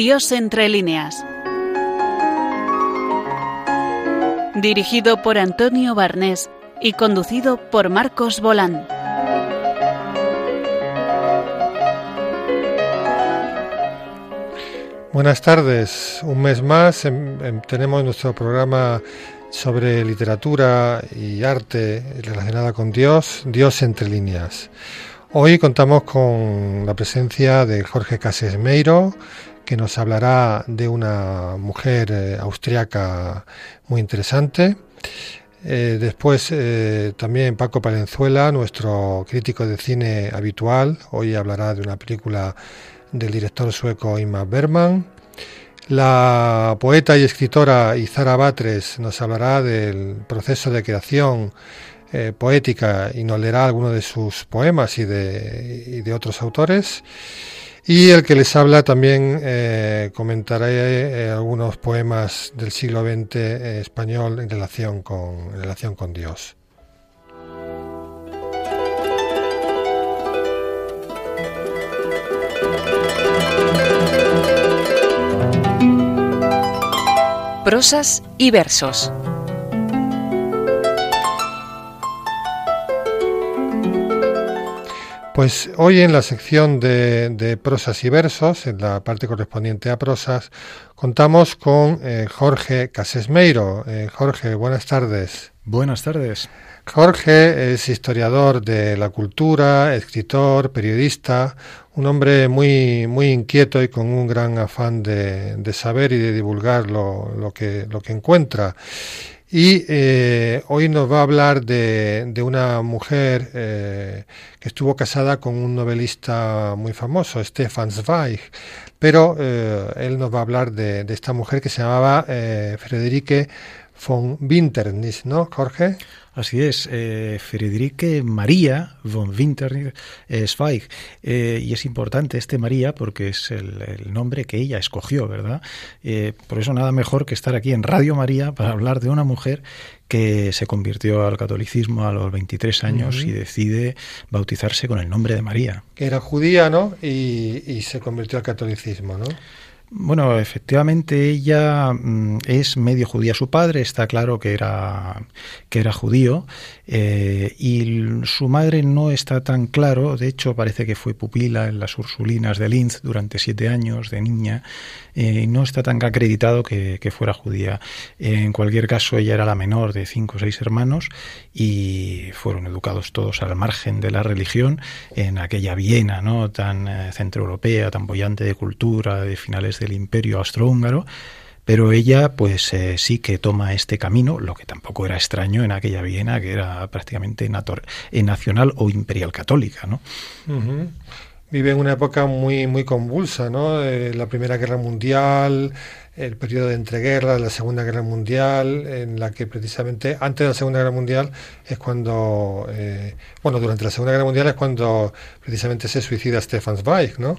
Dios entre líneas. Dirigido por Antonio Barnés y conducido por Marcos Bolán. Buenas tardes. Un mes más em, em, tenemos nuestro programa sobre literatura y arte relacionada con Dios, Dios entre líneas. Hoy contamos con la presencia de Jorge Casesmeiro, que nos hablará de una mujer eh, austriaca muy interesante. Eh, después eh, también Paco Palenzuela, nuestro crítico de cine habitual, hoy hablará de una película del director sueco Ingmar Bergman. La poeta y escritora Izara Batres nos hablará del proceso de creación poética y nos leerá algunos de sus poemas y de otros autores. Y el que les habla también eh, comentaré eh, algunos poemas del siglo XX eh, español en relación con, en relación con Dios. Prosas y versos. Pues hoy en la sección de, prosas y versos, en la parte correspondiente a prosas, contamos con eh, Jorge Casesmeiro. Eh, Jorge, buenas tardes. Buenas tardes. Jorge es historiador de la cultura, escritor, periodista, un hombre muy, muy inquieto y con un gran afán de, saber y de divulgar lo, lo, que, lo que encuentra. Y eh, hoy nos va a hablar de, de una mujer eh, que estuvo casada con un novelista muy famoso, Stefan Zweig, pero eh, él nos va a hablar de, de, esta mujer que se llamaba eh, Frederike von Winternis, ¿no, Jorge? Así es, eh, Friederike María von Winternis Zweig. Eh, y es importante este María porque es el, el nombre que ella escogió, ¿verdad? Eh, por eso nada mejor que estar aquí en Radio María para hablar de una mujer que se convirtió al catolicismo a los 23 años uh -huh. y decide bautizarse con el nombre de María. Que era judía, ¿no? Y, y se convirtió al catolicismo, ¿no? Bueno, efectivamente ella mm, es medio judía. Su padre está claro que era, que era judío eh, y su madre no está tan claro. De hecho, parece que fue pupila en las Ursulinas de Linz durante siete años de niña eh, no está tan acreditado que, fuera judía. En cualquier caso, ella era la menor de cinco o seis hermanos y fueron educados todos al margen de la religión en aquella Viena no tan eh, centroeuropea, tan bollante de cultura de finales del imperio austrohúngaro, pero ella pues eh, sí que toma este camino, lo que tampoco era extraño en aquella Viena que era prácticamente nacional o imperial católica, ¿no? Vive en una época muy muy convulsa, ¿no? Eh, la Primera Guerra Mundial, el periodo de entreguerra, la Segunda Guerra Mundial, en la que precisamente antes de la Segunda Guerra Mundial es cuando, eh, bueno, durante la Segunda Guerra Mundial es cuando precisamente se suicida Stefan Zweig, ¿no?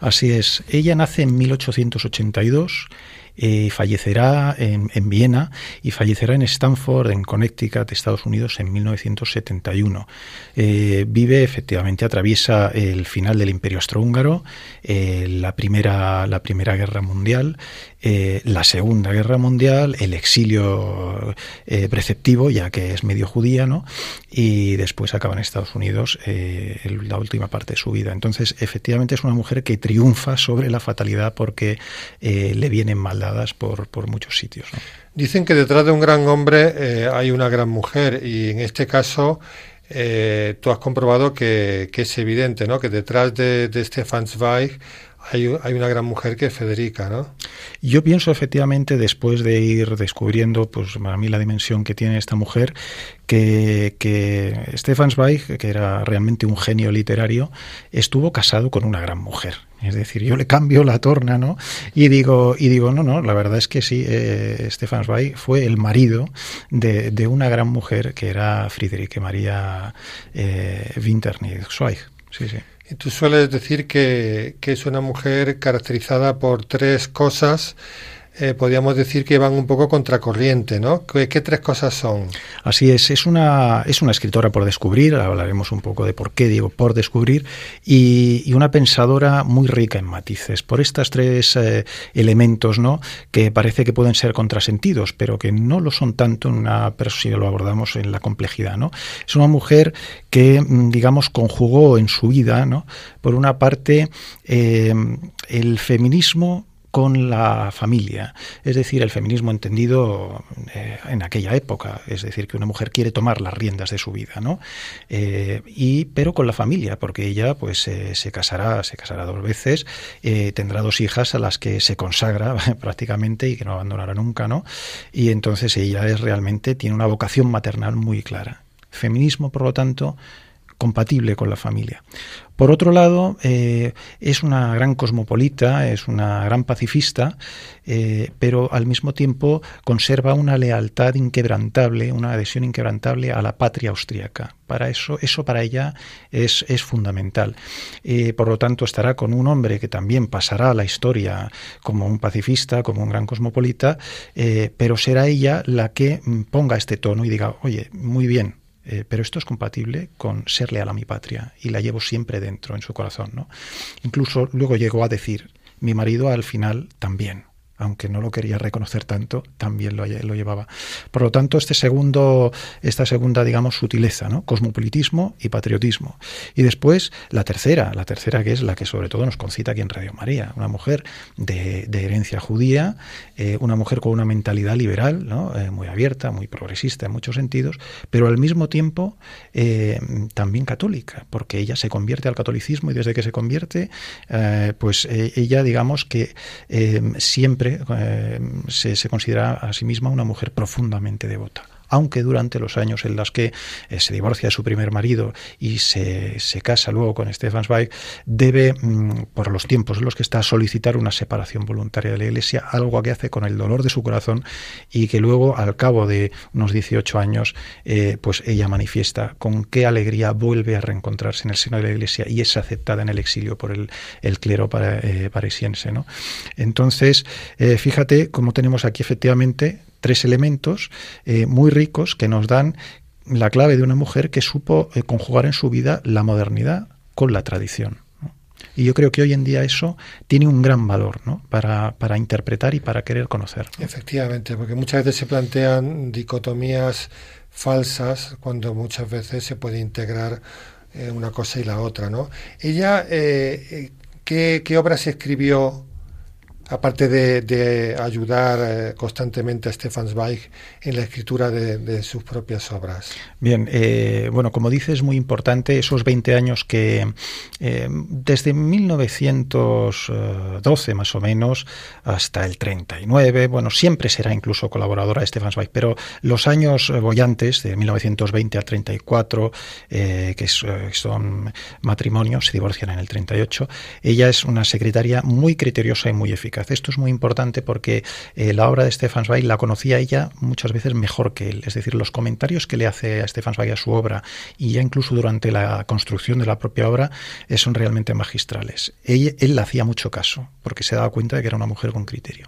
Así es. Ella nace en 1882 eh, fallecerá en, en, Viena y fallecerá en Stanford, en Connecticut, Estados Unidos, en 1971. Eh, vive, efectivamente, atraviesa el final del Imperio Austrohúngaro, eh, la, primera, la Primera Guerra Mundial, eh, la Segunda Guerra Mundial, el exilio preceptivo, ya que es medio judía, ¿no? y después acaba en Estados Unidos la última parte de su vida. Entonces, efectivamente, es una mujer que triunfa sobre la fatalidad porque le vienen mal por, muchos sitios. Dicen que detrás de un gran hombre eh, hay una gran mujer y en este caso eh, tú has comprobado que, es evidente, ¿no? Que detrás de, de Stefan Zweig hay, hay, una gran mujer que es Federica, ¿no? Yo pienso efectivamente, después de ir descubriendo, pues para mí la dimensión que tiene esta mujer, que, que Stefan Zweig, que era realmente un genio literario, estuvo casado con una gran mujer. Es decir, yo le cambio la torna, ¿no? Y digo, y digo, no, no, la verdad es que sí, eh, Stefan Zweig fue el marido de, de, una gran mujer que era Friederike María eh, Winternig Zweig. Sí, sí. Tú sueles decir que, que, es una mujer caracterizada por tres cosas eh, podríamos decir que van un poco contracorriente, ¿no? ¿Qué, tres cosas son? Así es, es una, es una escritora por descubrir, hablaremos un poco de por qué digo por descubrir, y, una pensadora muy rica en matices, por estos tres eh, elementos, ¿no? Que parece que pueden ser contrasentidos, pero que no lo son tanto en una, pero si lo abordamos en la complejidad, ¿no? Es una mujer que, mm, digamos, conjugó en su vida, ¿no? Por una parte, eh, el feminismo con la familia, es decir, el feminismo entendido eh, en aquella época, es decir, que una mujer quiere tomar las riendas de su vida, ¿no? Eh, y pero con la familia, porque ella, pues, se casará, se casará dos veces, eh, tendrá dos hijas a las que se consagra prácticamente y que no abandonará nunca, ¿no? Y entonces ella es realmente tiene una vocación maternal muy clara. Feminismo, por lo tanto, compatible con la familia. Por otro lado, eh, es una gran cosmopolita, es una gran pacifista, eh, pero al mismo tiempo conserva una lealtad inquebrantable, una adhesión inquebrantable a la patria austríaca. Para eso, eso para ella es, es fundamental. Eh, por lo tanto, estará con un hombre que también pasará a la historia como un pacifista, como un gran cosmopolita, pero será ella la que mm, ponga este tono y diga, oye, muy bien, eh, pero esto es compatible con ser leal a mi patria y la llevo siempre dentro en su corazón. ¿no? Incluso luego llegó a decir, mi marido al final también aunque no lo quería reconocer tanto, también lo, llevaba. Por lo tanto, este segundo, esta segunda, digamos, sutileza. Cosmopolitismo y patriotismo. Y después, la tercera, la tercera que es la que sobre todo nos concita aquí en Radio María, una mujer de, herencia judía, eh, una mujer con una mentalidad liberal. Eh, muy abierta, muy progresista en muchos sentidos, pero al mismo tiempo eh, también católica, porque ella se convierte al catolicismo y desde que se convierte, pues ella, digamos que siempre eh, se, se considera a sí misma una mujer profundamente devota aunque durante los años en los que eh, se divorcia de su primer marido y se, casa luego con Stefan Zweig, debe, mm, por los tiempos en los que está, solicitar una separación voluntaria de la Iglesia, algo que hace con el dolor de su corazón y que luego, al cabo de unos 18 años, eh, pues ella manifiesta con qué alegría vuelve a reencontrarse en el seno de la Iglesia y es aceptada en el exilio por el, clero para, eh, parisiense. ¿no? Entonces, fíjate cómo tenemos aquí efectivamente tres elementos eh, muy ricos que nos dan la clave de una mujer que supo eh, conjugar en su vida la modernidad con la tradición. Y yo creo que hoy en día eso tiene un gran valor ¿no? para, para, interpretar y para querer conocer. Efectivamente, porque muchas veces se plantean dicotomías falsas cuando muchas veces se puede integrar eh, una cosa y la otra. ¿no? Ella, ¿qué, ¿qué obras escribió aparte de, ayudar eh, constantemente a Stefan Zweig en la escritura de, sus propias obras. Bien, eh, bueno, como dices, es muy importante esos 20 años que eh, desde 1912 más o menos hasta el 39, bueno, siempre será incluso colaboradora de Stefan Zweig, pero los años bollantes de 1920 al 34, que son matrimonios, se divorcian en el 38, ella es una secretaria muy criteriosa y muy eficaz esto es muy importante porque eh, la obra de Stefan Zweig la conocía ella muchas veces mejor que él. Es decir, los comentarios que le hace a Stefan Zweig a su obra y ya incluso durante la construcción de la propia obra eh, son realmente magistrales. él le hacía mucho caso porque se daba cuenta de que era una mujer con criterio.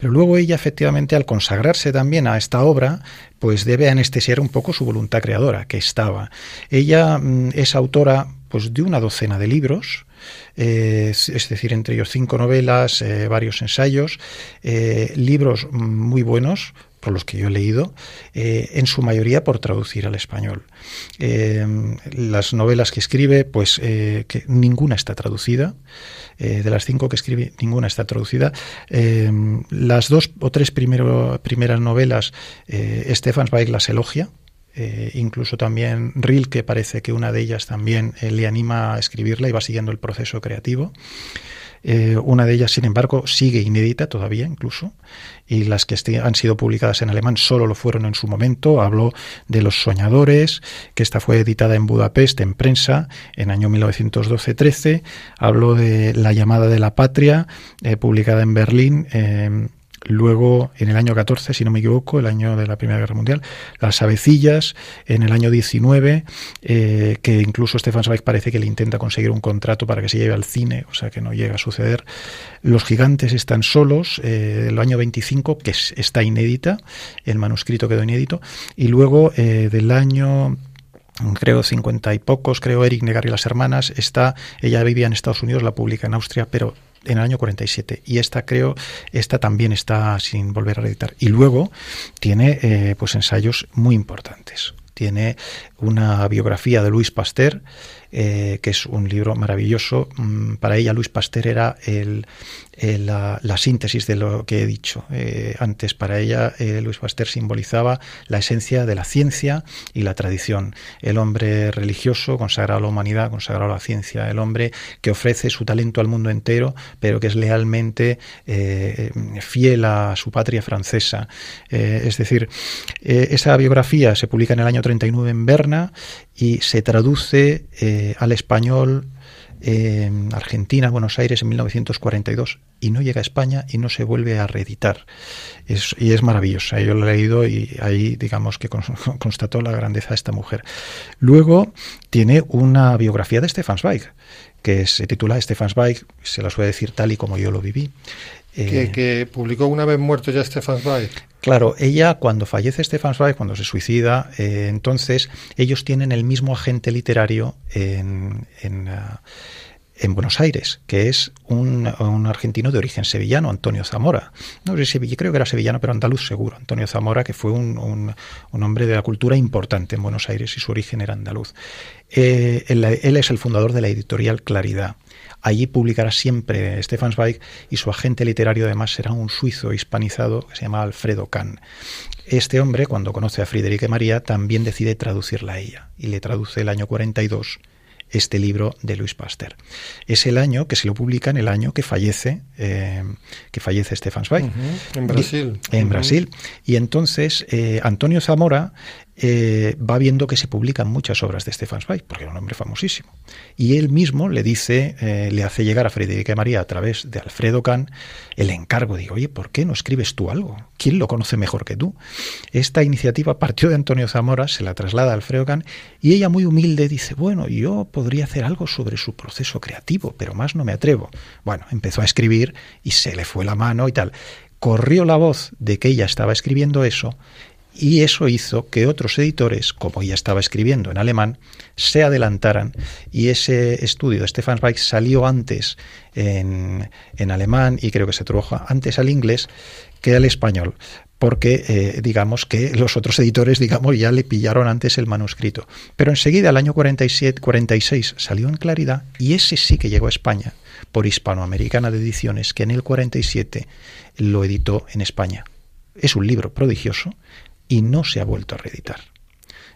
Pero luego ella efectivamente al consagrarse también a esta obra, pues debe anestesiar un poco su voluntad creadora, que estaba. Ella mm, es autora pues de una docena de libros, eh, es decir, entre ellos cinco novelas, eh, varios ensayos, eh, libros muy buenos, por los que yo he leído, en su mayoría por traducir al español. las novelas que escribe, pues que ninguna está traducida. de las cinco que escribe, ninguna está traducida. las dos o tres primeras novelas, Stefan Zweig las elogia, eh, incluso también Rilke parece que una de ellas también eh, le anima a escribirla y va siguiendo el proceso creativo. Eh, una de ellas, sin embargo, sigue inédita todavía incluso, y las que han sido publicadas en alemán solo lo fueron en su momento. Habló de Los Soñadores, que esta fue editada en Budapest en prensa en año 1912-13. Habló de La llamada de la patria, publicada en Berlín Luego, en el año 14, si no me equivoco, el año de la Primera Guerra Mundial, Las Avecillas, en el año 19, eh, que incluso Stefan Zweig parece que le intenta conseguir un contrato para que se lleve al cine, o sea que no llega a suceder. Los Gigantes están solos, eh, el año 25, que está inédita, el manuscrito quedó inédito, y luego eh, del año creo cincuenta y pocos, creo Eric Negar y las hermanas, está, ella vivía en Estados Unidos, la publica en Austria, pero en el año 47 y esta creo esta también está sin volver a editar y luego tiene eh, pues ensayos muy importantes. Tiene una biografía de Luis Pasteur eh, que es un libro maravilloso. Mm, para ella Luis Pasteur era el, la, síntesis de lo que he dicho eh, antes. Para ella eh, Luis Pasteur simbolizaba la esencia de la ciencia y la tradición. El hombre religioso consagrado a la humanidad, consagrado a la ciencia. El hombre que ofrece su talento al mundo entero, pero que es lealmente fiel a su patria francesa. es decir, esa biografía se publica en el año 39 en Berna y se traduce eh, al español en Argentina, Buenos Aires, en 1942, y no llega a España y no se vuelve a reeditar. y es maravillosa. Yo lo he leído y ahí, digamos, que constató la grandeza de esta mujer. Luego tiene una biografía de Stefan Zweig, que se titula Stefan Zweig, se la suele decir tal y como yo lo viví. Eh, que, publicó una vez muerto ya Stefan Zweig. Claro, ella cuando fallece Stefan Zweig, cuando se suicida, eh, entonces ellos tienen el mismo agente literario en, en, ah, Buenos Aires, que es un, argentino de origen sevillano, Antonio Zamora. No sé si creo que era sevillano, pero andaluz seguro. Antonio Zamora, que fue un, hombre de la cultura importante en Buenos Aires y su origen era andaluz. Eh, él, él es el fundador de la editorial Claridad. Allí publicará siempre Stefan Zweig y su agente literario además será un suizo hispanizado que se llama Alfredo Kahn. Este hombre, cuando conoce a Friederike María, también decide traducirla a ella y le traduce el año 42 este libro de Luis Pasteur. Es el año que se lo publica en el año que fallece, eh, que fallece Stefan Zweig. En Brasil. en Brasil. Y entonces eh, Antonio Zamora eh, va viendo que se publican muchas obras de Stefan Zweig, porque era un hombre famosísimo. Y él mismo le dice, eh, le hace llegar a Frederica María a través de Alfredo Kahn el encargo. Digo, oye, ¿por qué no escribes tú algo? ¿Quién lo conoce mejor que tú? Esta iniciativa partió de Antonio Zamora, se la traslada a Alfredo Kahn y ella muy humilde dice, bueno, yo podría hacer algo sobre su proceso creativo, pero más no me atrevo. Bueno, empezó a escribir y se le fue la mano y tal corrió la voz de que ella estaba escribiendo eso y eso hizo que otros editores, como ya estaba escribiendo en alemán, se adelantaran y ese estudio de Stefan Zweig salió antes en, en alemán y creo que se tradujo antes al inglés que al español porque eh, digamos que los otros editores digamos ya le pillaron antes el manuscrito. Pero enseguida, el año 47, 46, salió en claridad y ese sí que llegó a España por Hispanoamericana de Ediciones, que en el 47 lo editó en España. Es un libro prodigioso y no se ha vuelto a reeditar,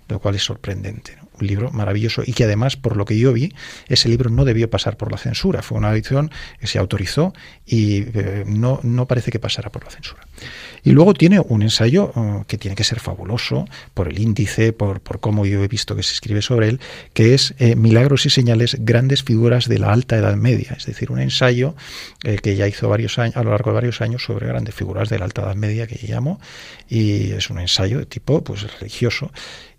lo cual es sorprendente. Un libro maravilloso y que además, por lo que yo vi, ese libro no debió pasar por la censura. Fue una edición que se autorizó y eh, no, no parece que pasara por la censura. Y luego tiene un ensayo uh, que tiene que ser fabuloso por el índice, por, por cómo yo he visto que se escribe sobre él, que es eh, Milagros y señales, grandes figuras de la alta Edad Media. Es decir, un ensayo eh, que ya hizo varios años, a lo largo de varios años sobre grandes figuras de la alta Edad Media, que llamo, y es un ensayo de tipo pues, religioso.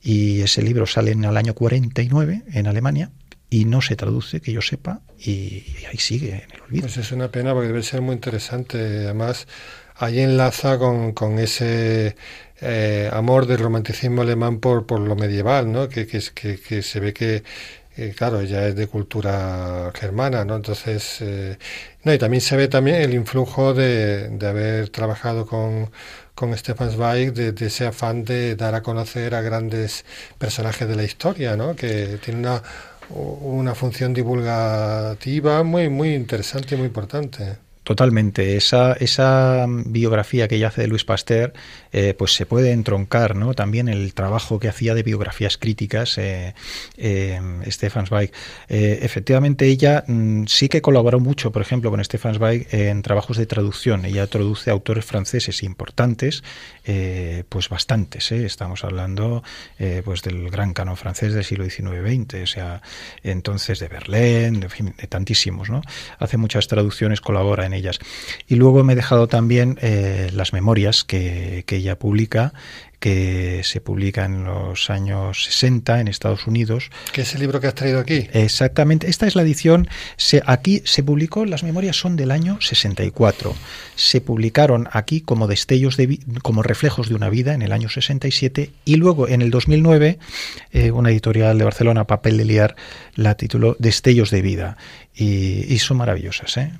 Y ese libro sale en el año 49 en Alemania y no se traduce, que yo sepa, y, ahí sigue en el olvido. Pues es una pena porque debe ser muy interesante. Además, ahí enlaza con, con ese eh, amor del romanticismo alemán por, por lo medieval, ¿no? que, que, se ve que, claro, ella es de cultura germana, ¿no? Entonces, eh, no, y también se ve también el influjo de, de haber trabajado con, con Stefan Zweig, de, de, ese afán de dar a conocer a grandes personajes de la historia, ¿no? Que tiene una, una función divulgativa muy, muy interesante y muy importante. Totalmente. Esa, esa biografía que ella hace de Luis Pasteur, eh, pues se puede entroncar, ¿no? También el trabajo que hacía de biografías críticas eh, eh, Stefan Zweig. efectivamente, ella mm, sí que colaboró mucho, por ejemplo, con Stefan Zweig en trabajos de traducción. Ella traduce autores franceses importantes, pues bastantes. Estamos hablando, pues del gran canon francés del siglo XIX-XX, o sea, entonces de Berlín, de, de tantísimos, ¿no? Hace muchas traducciones, colabora en ellas. Y luego me he dejado también las memorias que, que ella publica que se publica en los años 60 en Estados Unidos. ¿Qué es el libro que has traído aquí? Exactamente. Esta es la edición. Se, aquí se publicó, las memorias son del año 64. Se publicaron aquí como destellos de como reflejos de una vida en el año 67 y luego en el 2009 eh, una editorial de Barcelona, Papel de Liar, la tituló Destellos de vida y, y son maravillosas. ¿eh?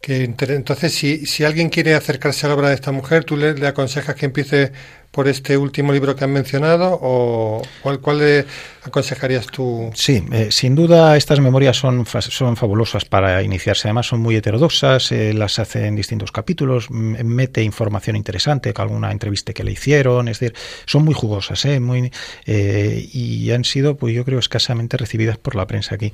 Que entonces, si, si alguien quiere acercarse a la obra de esta mujer, ¿tú le, aconsejas que empiece por este último libro que han mencionado o cuál, cuál le aconsejarías tú? Sí, eh, sin duda estas memorias son, son fabulosas para iniciarse. Además son muy heterodoxas, eh, las hace en distintos capítulos, mete información interesante, alguna entrevista que le hicieron, es decir, son muy jugosas eh, muy, eh, y han sido, pues yo creo, escasamente recibidas por la prensa aquí.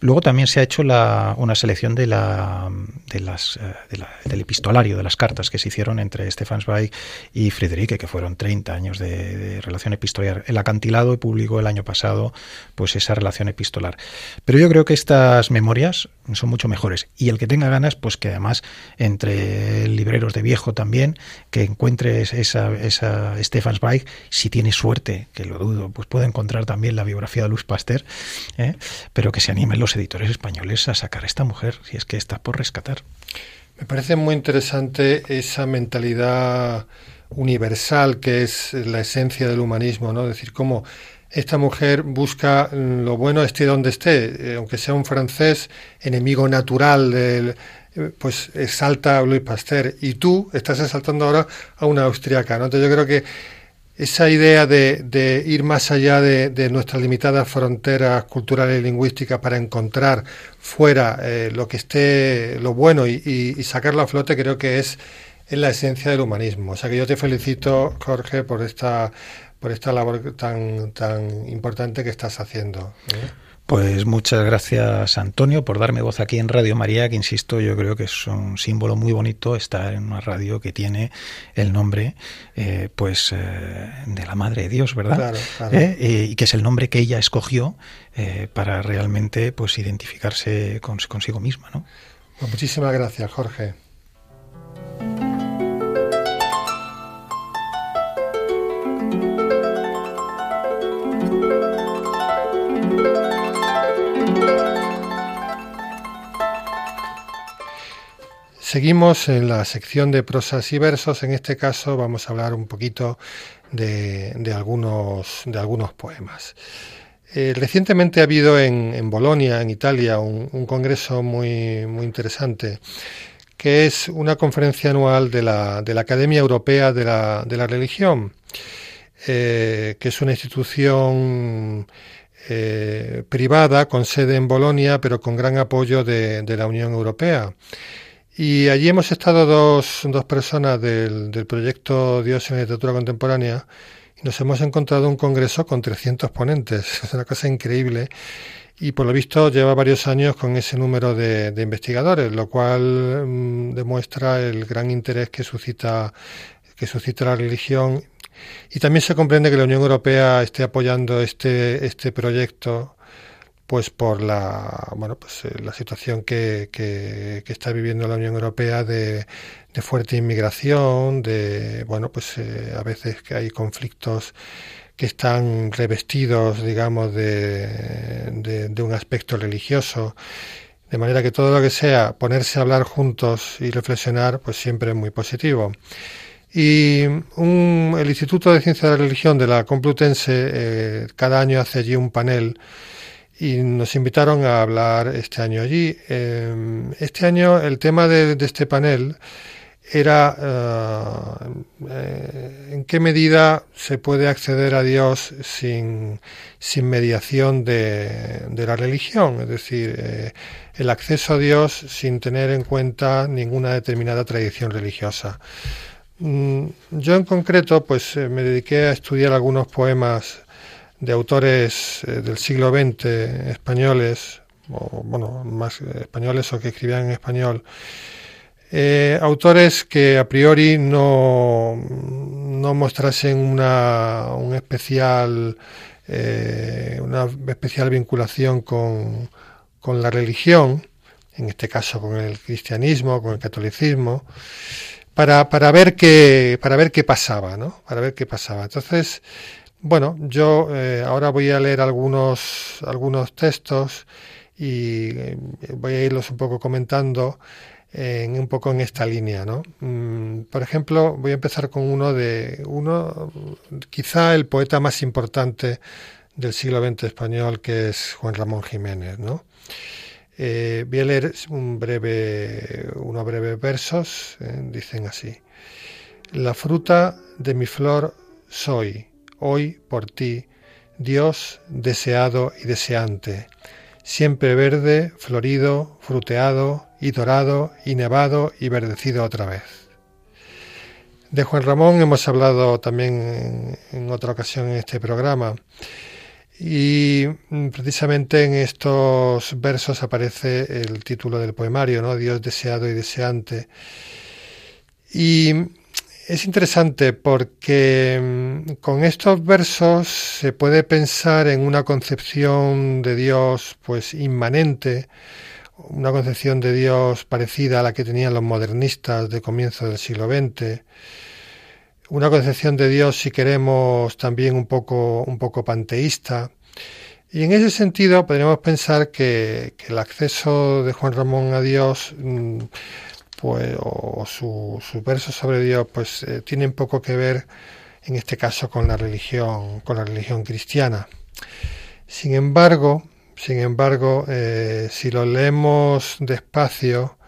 Luego también se ha hecho la, una selección de la, de las, eh, del epistolario, de las cartas que se hicieron entre Stefan Zweig y Friederike, que fueron 30 años de, relación epistolar. El acantilado publicó el año pasado pues esa relación epistolar. Pero yo creo que estas memorias son mucho mejores. Y el que tenga ganas, pues que además entre libreros de viejo también, que encuentre esa, esa Stefan Zweig, si tiene suerte, que lo dudo, pues puede encontrar también la biografía de Luis Pasteur, ¿eh? pero que se animen los editores españoles a sacar a esta mujer, si es que está por rescatar. Me parece muy interesante esa mentalidad universal que es la esencia del humanismo, ¿no? Es decir, cómo esta mujer busca lo bueno esté donde esté, eh, aunque sea un francés, enemigo natural del, eh, pues exalta a Louis Pasteur y tú estás exaltando ahora a una austriaca, ¿no? Entonces yo creo que esa idea de, ir más allá de, nuestras limitadas fronteras culturales y lingüísticas para encontrar fuera eh, lo que esté lo bueno y, sacarlo a flote creo que es, en la esencia del humanismo. O sea que yo te felicito, Jorge, por esta por esta labor tan tan importante que estás haciendo. ¿eh? Pues muchas gracias Antonio por darme voz aquí en Radio María, que insisto, yo creo que es un símbolo muy bonito estar en una radio que tiene el nombre eh, pues eh, de la Madre de Dios, ¿verdad? Claro, claro. Eh, y que es el nombre que ella escogió para realmente pues identificarse con, consigo misma, ¿no? Pues muchísimas gracias, Jorge. Seguimos en la sección de prosas y versos. En este caso vamos a hablar un poquito de, algunos, de algunos poemas. Eh, recientemente ha habido en, Bolonia, en Italia, un, congreso muy, muy interesante, que es una conferencia anual de la, de la Academia Europea de la, de la Religión, eh, que es una institución eh, privada con sede en Bolonia, pero con gran apoyo de la Unión Europea. Y allí hemos estado dos, dos personas del, del, proyecto Dios en la literatura contemporánea y nos hemos encontrado un congreso con 300 ponentes. Es una cosa increíble. Y por lo visto lleva varios años con ese número de, de investigadores, lo cual mm, demuestra el gran interés que suscita, que suscita la religión. Y también se comprende que la Unión Europea esté apoyando este, este proyecto pues por la bueno pues eh, la situación que, que, está viviendo la Unión Europea de, fuerte inmigración de bueno pues eh, a veces que hay conflictos que están revestidos digamos de, de, un aspecto religioso. De manera que todo lo que sea ponerse a hablar juntos y reflexionar pues siempre es muy positivo. Y un, el Instituto de Ciencia de la Religión de la Complutense eh, cada año hace allí un panel y nos invitaron a hablar este año allí. Em, este año el tema de, este panel era eh, en qué medida se puede acceder a Dios sin, sin mediación de, de, la religión, es decir, eh, el acceso a Dios sin tener en cuenta ninguna determinada tradición religiosa. Mm, yo en concreto pues eh, me dediqué a estudiar algunos poemas de autores eh, del siglo XX españoles, o bueno, más españoles o que escribían en español, eh, autores que a priori no, no mostrasen una, un especial, eh, una especial vinculación con, con la religión, en este caso con el cristianismo, con el catolicismo, para, para ver qué, para ver qué pasaba, ¿no? Para ver qué pasaba. Entonces, bueno, yo eh, ahora voy a leer algunos, algunos textos y eh, voy a irlos un poco comentando en, un poco en esta línea, ¿no? Mm, por ejemplo, voy a empezar con uno de uno, quizá el poeta más importante del siglo XX español, que es Juan Ramón Jiménez, ¿no? Eh, voy a leer un breve, unos breves versos, dicen así. La fruta de mi flor soy, hoy por ti, Dios deseado y deseante siempre verde, florido, fruteado y dorado y nevado y verdecido otra vez. De Juan Ramón hemos hablado también en, otra ocasión en este programa y mm, precisamente en estos versos aparece el título del poemario, ¿no? Dios deseado y deseante. Y es interesante porque mm, con estos versos se puede pensar en una concepción de Dios pues inmanente, una concepción de Dios parecida a la que tenían los modernistas de comienzo del siglo XX, una concepción de Dios si queremos también un poco un poco panteísta. Y en ese sentido podríamos pensar que, que el acceso de Juan Ramón a Dios mm, pues, o sus su versos sobre Dios, pues eh, tienen poco que ver, en este caso, con la religión, con la religión cristiana. Sin embargo, sin embargo, eh, si lo leemos despacio,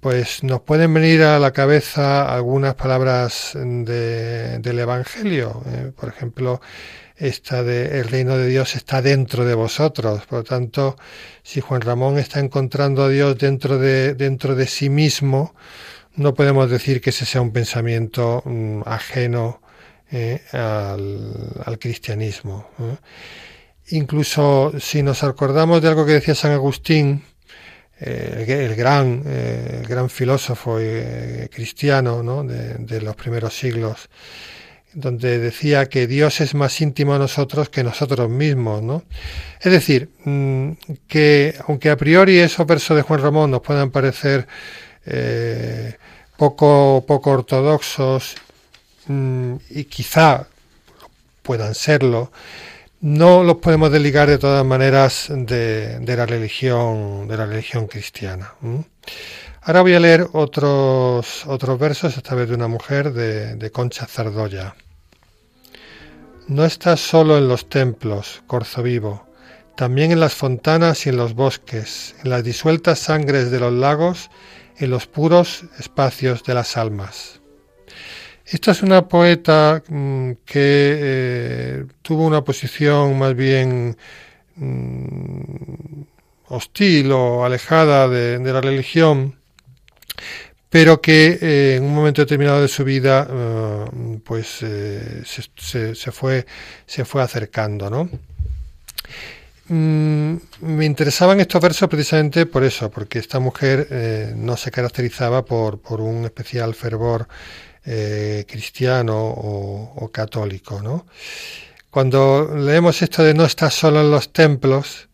pues nos pueden venir a la cabeza algunas palabras del Evangelio. Eh, por ejemplo, el reino de Dios está dentro de vosotros. Por lo tanto, si Juan Ramón está encontrando a Dios dentro de, dentro de sí mismo, no podemos decir que ese sea un pensamiento mm, ajeno eh, al, cristianismo. Incluso si nos acordamos de algo que decía San Agustín, eh, el, gran, eh, gran filósofo cristiano ¿no? de, de los primeros siglos, donde decía que Dios es más íntimo a nosotros que nosotros mismos, ¿no? Es decir, mm, que aunque a priori esos versos de Juan Ramón nos puedan parecer eh, poco, poco ortodoxos mm, y quizá puedan serlo, no los podemos desligar de todas maneras de, la religión, de la religión cristiana. Ahora voy a leer otros, otros versos, esta vez de una mujer, de, de Concha Zardoya. No estás solo en los templos, corzo vivo, también en las fontanas y en los bosques, en las disueltas sangres de los lagos, en los puros espacios de las almas. Esta es una poeta mm, que eh, tuvo una posición más bien mm, hostil o alejada de la religión, pero que eh, en un momento determinado de su vida eh, pues eh, se, fue se fue acercando no mm, me interesaban estos versos precisamente por eso porque esta mujer no se caracterizaba por, por un especial fervor cristiano o, católico no cuando leemos esto de no estar solo en los templos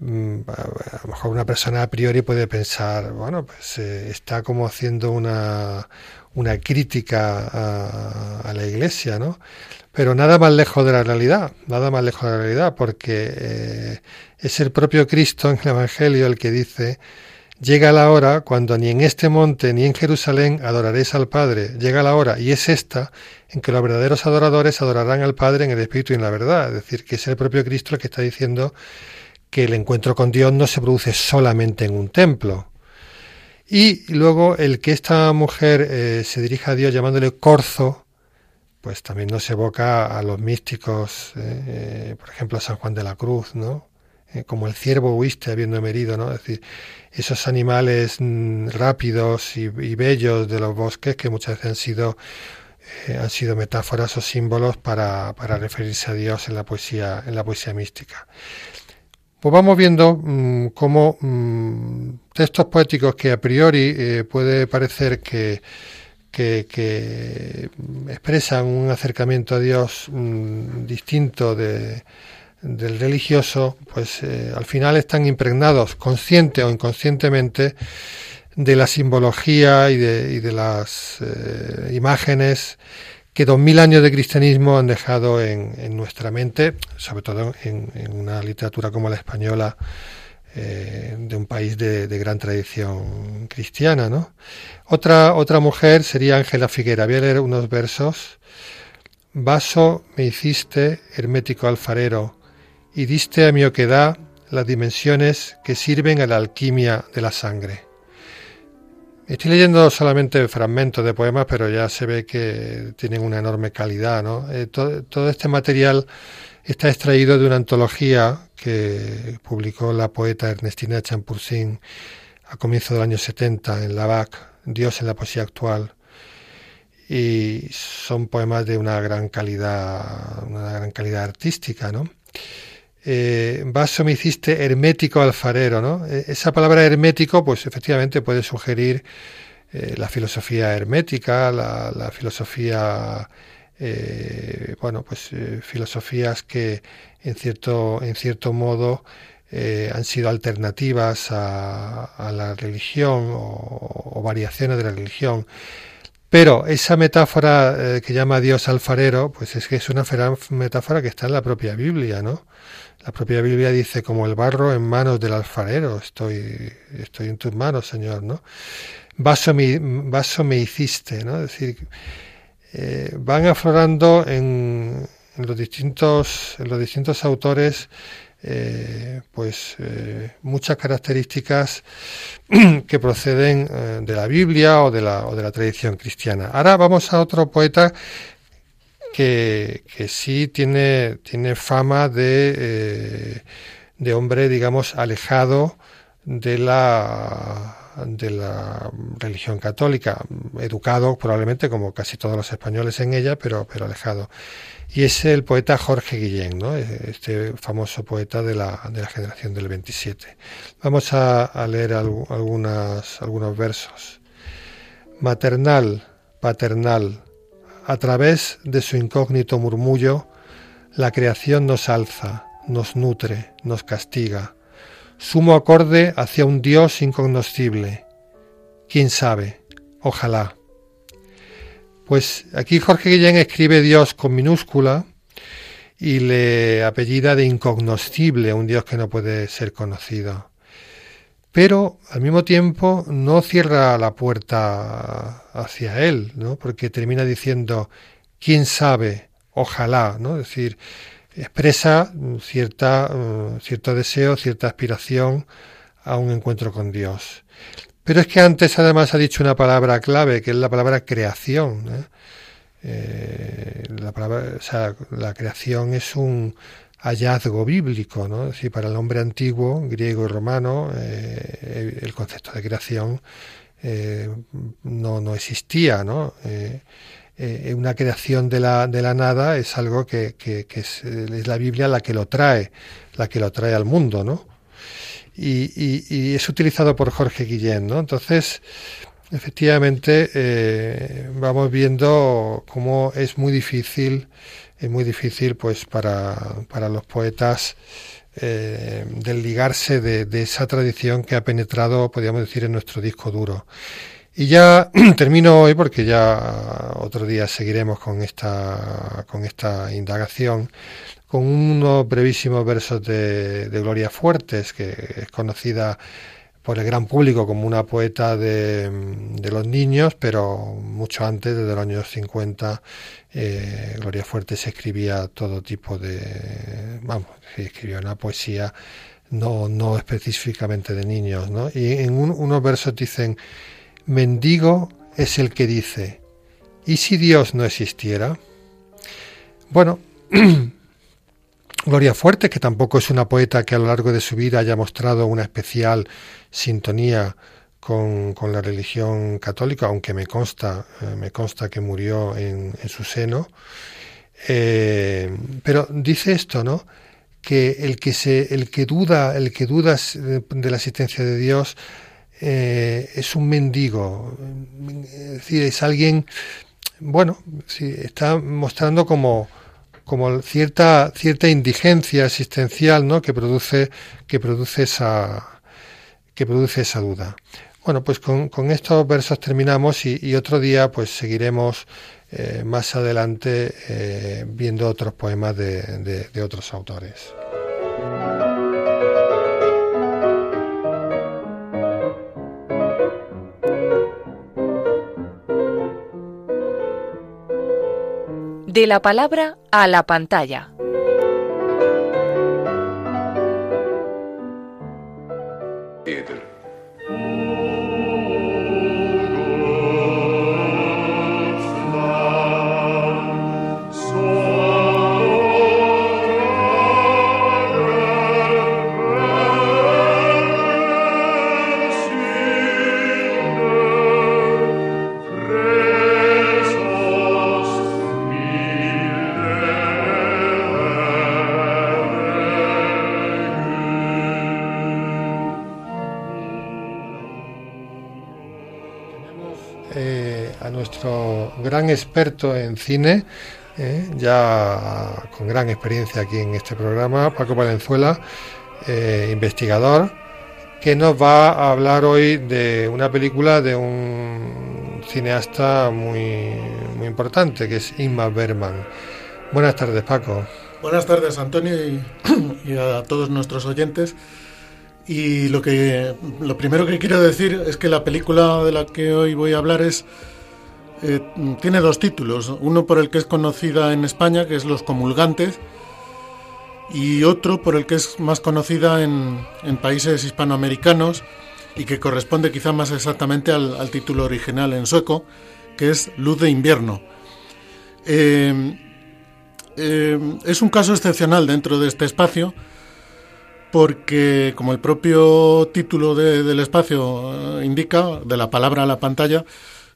a lo mejor una persona a priori puede pensar, bueno, pues eh, está como haciendo una, una crítica a, la iglesia, ¿no? Pero nada más lejos de la realidad, nada más lejos de la realidad, porque eh, es el propio Cristo en el Evangelio el que dice, llega la hora cuando ni en este monte ni en Jerusalén adoraréis al Padre, llega la hora, y es esta, en que los verdaderos adoradores adorarán al Padre en el Espíritu y en la verdad, es decir, que es el propio Cristo el que está diciendo que el encuentro con Dios no se produce solamente en un templo. Y luego el que esta mujer eh, se dirija a Dios llamándole corzo, pues también nos evoca a los místicos, eh, eh, por ejemplo a San Juan de la Cruz, ¿no? como el ciervo huiste habiendo herido, ¿no? Es decir, esos animales mm, rápidos y, bellos de los bosques que muchas veces han sido han sido metáforas o símbolos para, para referirse a Dios en la poesía en la poesía mística. Pues vamos viendo mm, cómo mm, textos poéticos que a priori eh, puede parecer que, que, expresan un acercamiento a Dios mm, distinto de, del religioso, pues eh, al final están impregnados, consciente o inconscientemente, de la simbología y de, las eh, imágenes que dos mil años de cristianismo han dejado en, nuestra mente, sobre todo en, una literatura como la española, eh, de un país de, gran tradición cristiana. ¿no? Otra, otra mujer sería Ángela Figuera. Voy a leer unos versos. Vaso me hiciste, hermético alfarero, y diste a mi oquedad las dimensiones que sirven a la alquimia de la sangre. Estoy leyendo solamente fragmentos de poemas, pero ya se ve que tienen una enorme calidad. ¿no? Eh, todo, este material está extraído de una antología que publicó la poeta Ernestina Champursin a comienzos del año 70 en la BAC, Dios en la poesía actual. Y son poemas de una gran calidad, una gran calidad artística, ¿no? Eh, vaso me hiciste hermético alfarero, ¿no? E, esa palabra hermético, pues efectivamente puede sugerir eh, la filosofía hermética, la, filosofía, eh, bueno, pues eh, filosofías que en cierto, en cierto modo han sido alternativas a, la religión o, o, variaciones de la religión. Pero esa metáfora que llama Dios alfarero, pues es que es una metáfora que está en la propia Biblia, ¿no? La propia Biblia dice, como el barro en manos del alfarero, estoy, estoy en tus manos, Señor, ¿no? Vaso me, vaso me hiciste, ¿no? Decir, eh, van aflorando en, los distintos, en los distintos autores eh, pues eh, muchas características que proceden de la Biblia o de la, o de la tradición cristiana. Ahora vamos a otro poeta que, sí tiene, tiene fama de, eh, de hombre, digamos, alejado de la de la religión católica, educado probablemente como casi todos los españoles en ella, pero, pero alejado. Y es el poeta Jorge Guillén, ¿no? este famoso poeta de la, de la generación del 27. Vamos a, a leer algunas, algunos versos. Maternal, paternal, a través de su incógnito murmullo, la creación nos alza, nos nutre, nos castiga. Sumo acorde hacia un Dios incognoscible. ¿Quién sabe? Ojalá. Pues aquí Jorge Guillén escribe Dios con minúscula y le apellida de incognoscible, un Dios que no puede ser conocido pero al mismo tiempo no cierra la puerta hacia él, ¿no? porque termina diciendo, quién sabe, ojalá, ¿no? es decir, expresa cierta, uh, cierto deseo, cierta aspiración a un encuentro con Dios. Pero es que antes además ha dicho una palabra clave, que es la palabra creación. ¿eh? Eh, la creación es un, hallazgo bíblico, ¿no? Es decir, para el hombre antiguo, griego y romano, eh, el concepto de creación eh, no, no, existía, ¿no? Eh, una creación de la, de la nada es algo que, que, es, la Biblia la que lo trae, la que lo trae al mundo, ¿no? Y, y, es utilizado por Jorge Guillén, ¿no? Entonces, efectivamente, vamos viendo cómo es muy difícil es muy difícil pues para, para los poetas eh, desligarse de, de, esa tradición que ha penetrado, podríamos decir, en nuestro disco duro. Y ya termino hoy porque ya otro día seguiremos con esta, con esta indagación, con unos brevísimos versos de, de Gloria Fuertes, que es conocida por el gran público como una poeta de, los niños, pero mucho antes, desde los años 50, eh, Gloria Fuertes escribía todo tipo de, vamos, escribía una poesía no, no específicamente de niños, ¿no? Y en unos versos dicen, mendigo es el que dice, ¿y si Dios no existiera? Bueno, Gloria Fuerte, que tampoco es una poeta que a lo largo de su vida haya mostrado una especial sintonía con, la religión católica, aunque me consta, eh, me consta que murió en, su seno. Eh, pero dice esto, ¿no? Que el que se, el que duda, el que duda de la existencia de Dios eh, es un mendigo. Es decir, es alguien, bueno, sí, está mostrando como como cierta cierta indigencia existencial, ¿no? que produce que produce esa que produce esa duda. Bueno, pues con, estos versos terminamos y, otro día pues seguiremos eh, más adelante eh, viendo otros poemas de otros autores. De la palabra a la pantalla. Experto en cine, eh, ya con gran experiencia aquí en este programa, Paco Valenzuela, eh, investigador, que nos va a hablar hoy de una película de un cineasta muy, muy importante, que es Ingmar Bergman. Buenas tardes, Paco. Buenas tardes, Antonio, y, a todos nuestros oyentes. Y lo que lo primero que quiero decir es que la película de la que hoy voy a hablar es eh, tiene dos títulos, uno por el que es conocida en España, que es Los Comulgantes, y otro por el que es más conocida en, países hispanoamericanos y que corresponde quizá más exactamente al, título original en sueco, que es Luz de invierno. Eh, eh, es un caso excepcional dentro de este espacio porque, como el propio título del espacio indica, de la palabra a la pantalla,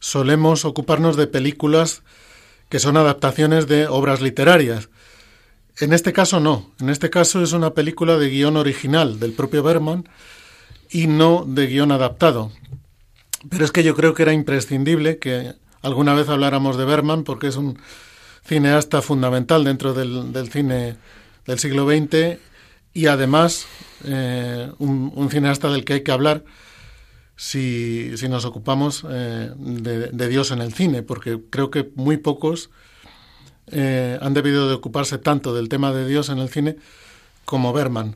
solemos ocuparnos de películas que son adaptaciones de obras literarias. En este caso no, en este caso es una película de guion original del propio Berman y no de guion adaptado. Pero es que yo creo que era imprescindible que alguna vez habláramos de Berman porque es un cineasta fundamental dentro del, cine del siglo XX y además eh, un cineasta del que hay que hablar si, si nos ocupamos eh, de, Dios en el cine, porque creo que muy pocos eh, han debido de ocuparse tanto del tema de Dios en el cine como Berman.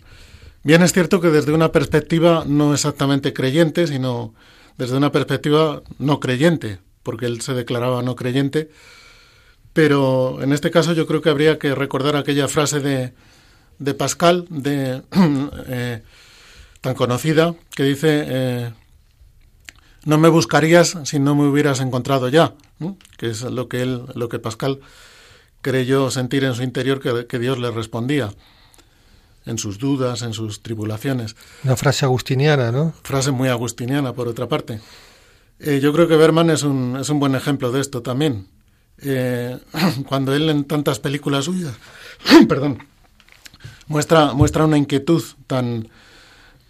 Bien es cierto que desde una perspectiva no exactamente creyente, sino desde una perspectiva no creyente, porque él se declaraba no creyente, pero en este caso yo creo que habría que recordar aquella frase de, de Pascal, de, eh, tan conocida, que dice, no me buscarías si no me hubieras encontrado ya, que es lo que él, lo que Pascal creyó sentir en su interior que, Dios le respondía en sus dudas, en sus tribulaciones. Una frase agustiniana, ¿no? Frase muy agustiniana, por otra parte. Eh, yo creo que Berman es un, es un buen ejemplo de esto también. Eh, cuando él en tantas películas suyas, perdón, muestra, muestra una inquietud tan,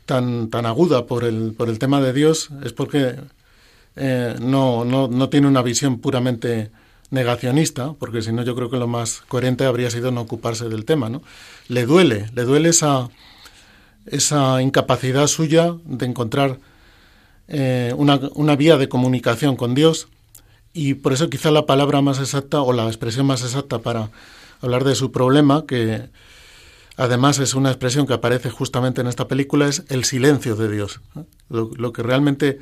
tan, tan aguda por el, por el tema de Dios es porque eh, no, no, no tiene una visión puramente negacionista, porque si no yo creo que lo más coherente habría sido no ocuparse del tema, ¿no? Le duele, le duele esa, esa incapacidad suya de encontrar eh, una, una, vía de comunicación con Dios y por eso quizá la palabra más exacta o la expresión más exacta para hablar de su problema, que además es una expresión que aparece justamente en esta película, es el silencio de Dios. Lo, que realmente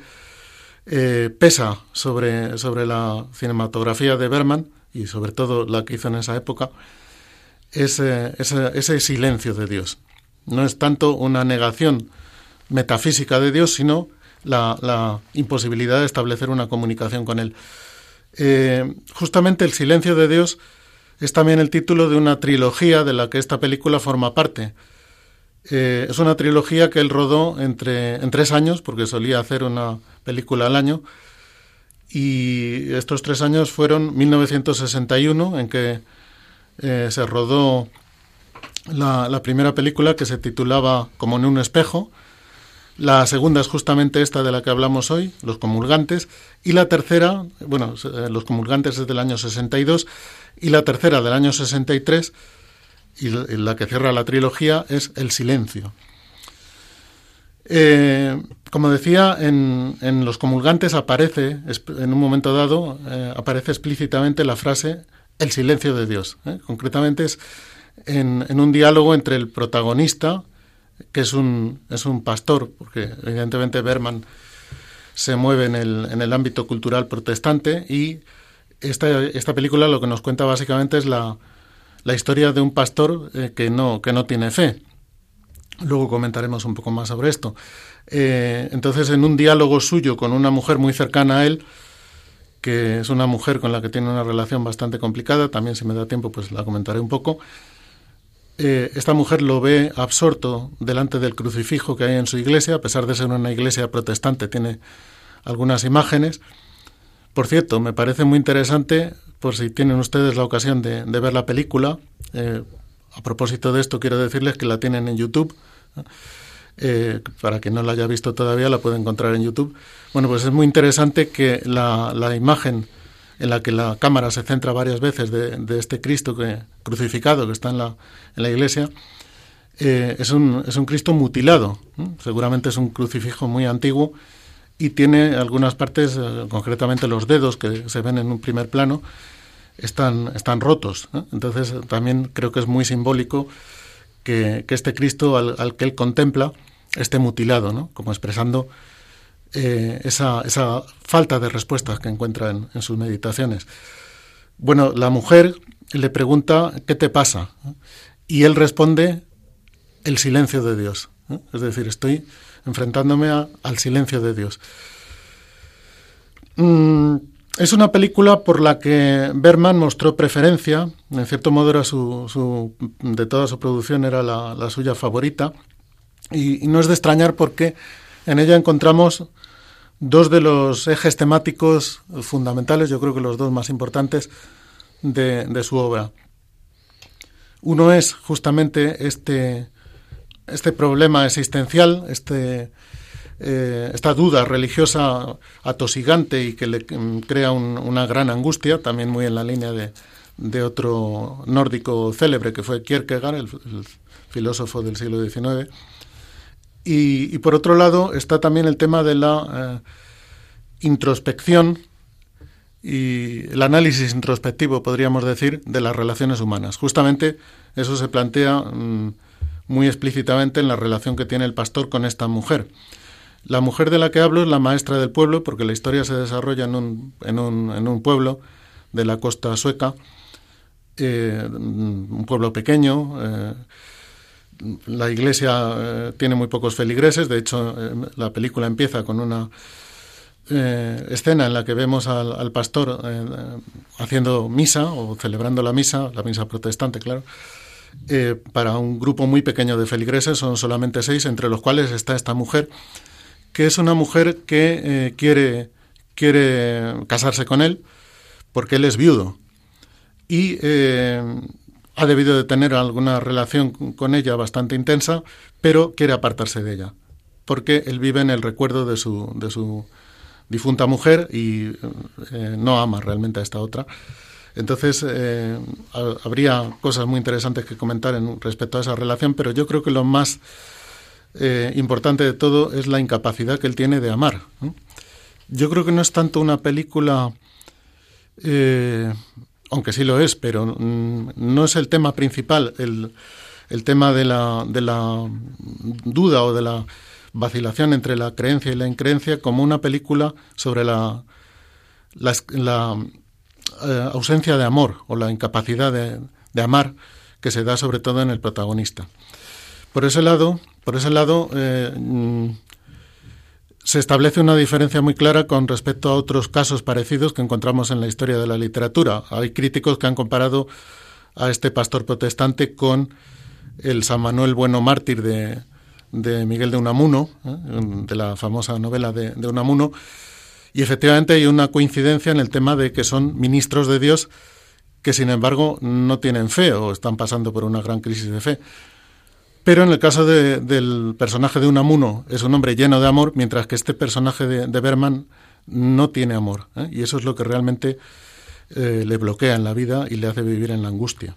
eh, pesa sobre, sobre la cinematografía de Berman, y sobre todo la que hizo en esa época, es eh, ese, silencio de Dios. No es tanto una negación metafísica de Dios, sino la, imposibilidad de establecer una comunicación con Él. Eh, justamente el silencio de Dios es también el título de una trilogía de la que esta película forma parte. Eh, es una trilogía que él rodó entre, en tres años, porque solía hacer una película al año, y estos tres años fueron 1961, en que eh, se rodó la, primera película que se titulaba Como en un espejo, La segunda es justamente esta de la que hablamos hoy, los comulgantes. Y la tercera, bueno, eh, los comulgantes es del año 62. Y la tercera del año 63, y la que cierra la trilogía, es El silencio. Eh, como decía, en, los comulgantes aparece, en un momento dado, eh, aparece explícitamente la frase el silencio de Dios. Concretamente es en, en, un diálogo entre el protagonista, que es un, es un pastor, porque evidentemente Berman se mueve en el, en el ámbito cultural protestante y esta, esta película lo que nos cuenta básicamente es la, la historia de un pastor eh, que, no, que no tiene fe. Luego comentaremos un poco más sobre esto. Eh, entonces, en un diálogo suyo con una mujer muy cercana a él, que es una mujer con la que tiene una relación bastante complicada, también si me da tiempo pues la comentaré un poco, eh, esta mujer lo ve absorto delante del crucifijo que hay en su iglesia, a pesar de ser una iglesia protestante, tiene algunas imágenes. Por cierto, me parece muy interesante, por si tienen ustedes la ocasión de, ver la película, eh, a propósito de esto quiero decirles que la tienen en YouTube. Eh, para quien no la haya visto todavía, la puede encontrar en YouTube. Bueno, pues es muy interesante que la, la imagen en la que la cámara se centra varias veces de, este Cristo que, crucificado que está en la, en la iglesia, eh, es, un, es un Cristo mutilado. Seguramente es un crucifijo muy antiguo y tiene algunas partes, eh, concretamente los dedos que se ven en un primer plano, están, están rotos. Entonces también creo que es muy simbólico que, este Cristo al, al, que él contempla esté mutilado, ¿no? como expresando eh, esa, esa, falta de respuestas que encuentra en, sus meditaciones. Bueno, la mujer le pregunta, ¿qué te pasa? Y él responde, el silencio de Dios. Es decir, estoy enfrentándome al silencio de Dios. Mm, es una película por la que Berman mostró preferencia, en cierto modo era su, de toda su producción era la, suya favorita, y, no es de extrañar porque en ella encontramos dos de los ejes temáticos fundamentales, yo creo que los dos más importantes de, su obra. Uno es justamente este, este problema existencial, este, eh, esta duda religiosa atosigante y que le crea una gran angustia, también muy en la línea de, de otro nórdico célebre que fue Kierkegaard, el, filósofo del siglo XIX, y, por otro lado está también el tema de la eh, introspección y el análisis introspectivo, podríamos decir, de las relaciones humanas. Justamente eso se plantea mm, muy explícitamente en la relación que tiene el pastor con esta mujer. La mujer de la que hablo es la maestra del pueblo, porque la historia se desarrolla en un, en un, en un pueblo de la costa sueca, eh, un pueblo pequeño, eh, la iglesia eh, tiene muy pocos feligreses, de hecho eh, la película empieza con una eh, escena en la que vemos al, pastor haciendo misa o celebrando la misa, la misa protestante, claro, para un grupo muy pequeño de feligreses, son solamente seis, entre los cuales está esta mujer, que es una mujer que quiere, quiere casarse con él porque él es viudo. Y ha debido de tener alguna relación con ella bastante intensa, pero quiere apartarse de ella, porque él vive en el recuerdo de su, de su difunta mujer y eh, no ama realmente a esta otra. Entonces, eh, habría cosas muy interesantes que comentar en, respecto a esa relación, pero yo creo que lo más eh, importante de todo es la incapacidad que él tiene de amar. Yo creo que no es tanto una película aunque sí lo es, pero mm, no es el tema principal, el, el tema de la, de la duda o de la vacilación entre la creencia y la increencia como una película sobre la, la, eh, ausencia de amor o la incapacidad de, de, amar que se da sobre todo en el protagonista. Por ese lado, por ese lado eh, mm, se establece una diferencia muy clara con respecto a otros casos parecidos que encontramos en la historia de la literatura. Hay críticos que han comparado a este pastor protestante con el San Manuel Bueno Mártir de, Miguel de Unamuno, ¿eh? de la famosa novela de, de, Unamuno, y efectivamente hay una coincidencia en el tema de que son ministros de Dios que sin embargo no tienen fe o están pasando por una gran crisis de fe. Pero en el caso del personaje de Unamuno es un hombre lleno de amor, mientras que este personaje de, Berman no tiene amor. ¿eh? Y eso es lo que realmente eh, le bloquea en la vida y le hace vivir en la angustia.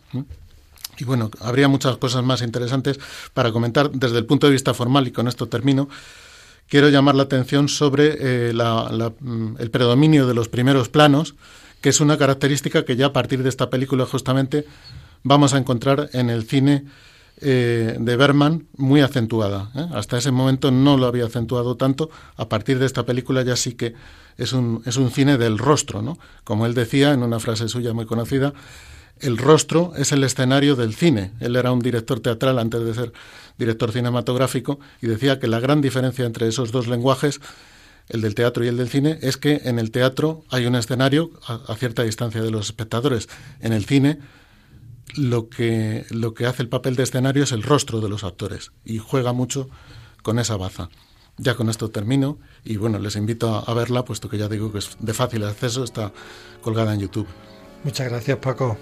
Y bueno, habría muchas cosas más interesantes para comentar desde el punto de vista formal, y con esto termino. Quiero llamar la atención sobre eh, mm, el predominio de los primeros planos, que es una característica que ya a partir de esta película justamente vamos a encontrar en el cine eh, de Berman muy acentuada. ¿eh? Hasta ese momento no lo había acentuado tanto. A partir de esta película ya sí que es un, es un cine del rostro, ¿no? Como él decía en una frase suya muy conocida, el rostro es el escenario del cine. Él era un director teatral antes de ser director cinematográfico y decía que la gran diferencia entre esos dos lenguajes, el del teatro y el del cine, es que en el teatro hay un escenario a, cierta distancia de los espectadores. En el cine lo que, lo que hace el papel de escenario es el rostro de los actores y juega mucho con esa baza. Ya con esto termino y bueno, les invito a verla, puesto que ya digo que es de fácil acceso, está colgada en YouTube. Muchas gracias, Paco.